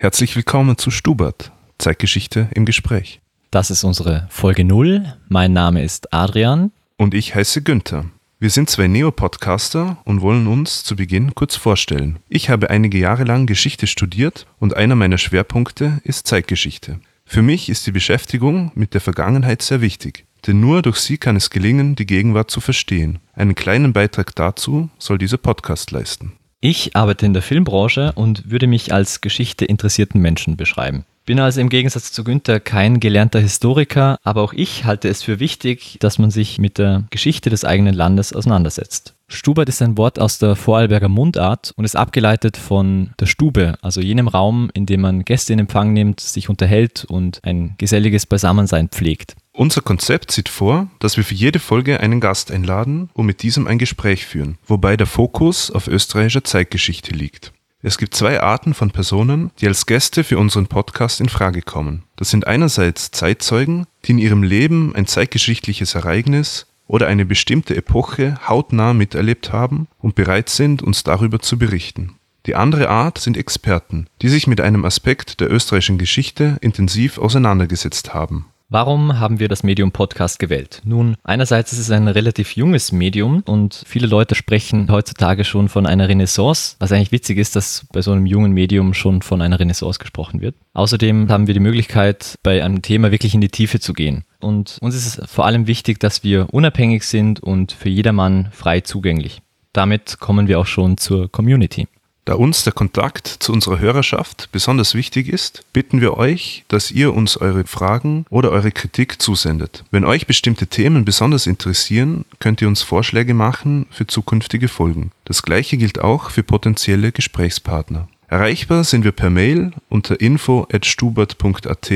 Herzlich willkommen zu Stubert, Zeitgeschichte im Gespräch. Das ist unsere Folge 0. Mein Name ist Adrian. Und ich heiße Günther. Wir sind zwei Neo-Podcaster und wollen uns zu Beginn kurz vorstellen. Ich habe einige Jahre lang Geschichte studiert und einer meiner Schwerpunkte ist Zeitgeschichte. Für mich ist die Beschäftigung mit der Vergangenheit sehr wichtig, denn nur durch sie kann es gelingen, die Gegenwart zu verstehen. Einen kleinen Beitrag dazu soll dieser Podcast leisten. Ich arbeite in der Filmbranche und würde mich als Geschichte interessierten Menschen beschreiben. Bin also im Gegensatz zu Günther kein gelernter Historiker, aber auch ich halte es für wichtig, dass man sich mit der Geschichte des eigenen Landes auseinandersetzt. Stubert ist ein Wort aus der Vorarlberger Mundart und ist abgeleitet von der Stube, also jenem Raum, in dem man Gäste in Empfang nimmt, sich unterhält und ein geselliges Beisammensein pflegt. Unser Konzept sieht vor, dass wir für jede Folge einen Gast einladen und mit diesem ein Gespräch führen, wobei der Fokus auf österreichischer Zeitgeschichte liegt. Es gibt zwei Arten von Personen, die als Gäste für unseren Podcast in Frage kommen. Das sind einerseits Zeitzeugen, die in ihrem Leben ein zeitgeschichtliches Ereignis oder eine bestimmte Epoche hautnah miterlebt haben und bereit sind, uns darüber zu berichten. Die andere Art sind Experten, die sich mit einem Aspekt der österreichischen Geschichte intensiv auseinandergesetzt haben. Warum haben wir das Medium Podcast gewählt? Nun, einerseits ist es ein relativ junges Medium und viele Leute sprechen heutzutage schon von einer Renaissance, was eigentlich witzig ist, dass bei so einem jungen Medium schon von einer Renaissance gesprochen wird. Außerdem haben wir die Möglichkeit, bei einem Thema wirklich in die Tiefe zu gehen. Und uns ist es vor allem wichtig, dass wir unabhängig sind und für jedermann frei zugänglich. Damit kommen wir auch schon zur Community. Da uns der Kontakt zu unserer Hörerschaft besonders wichtig ist, bitten wir euch, dass ihr uns eure Fragen oder eure Kritik zusendet. Wenn euch bestimmte Themen besonders interessieren, könnt ihr uns Vorschläge machen für zukünftige Folgen. Das gleiche gilt auch für potenzielle Gesprächspartner. Erreichbar sind wir per Mail unter info@stubert.at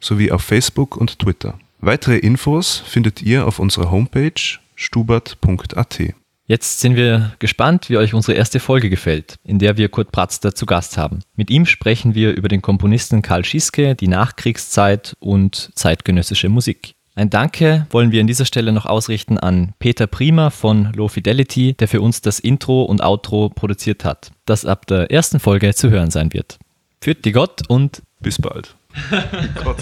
sowie auf Facebook und Twitter. Weitere Infos findet ihr auf unserer Homepage stubert.at. Jetzt sind wir gespannt, wie euch unsere erste Folge gefällt, in der wir Kurt Pratzter zu Gast haben. Mit ihm sprechen wir über den Komponisten Karl Schiske, die Nachkriegszeit und zeitgenössische Musik. Ein Danke wollen wir an dieser Stelle noch ausrichten an Peter Prima von Low Fidelity, der für uns das Intro und Outro produziert hat, das ab der ersten Folge zu hören sein wird. Führt die Gott und bis bald. Gott,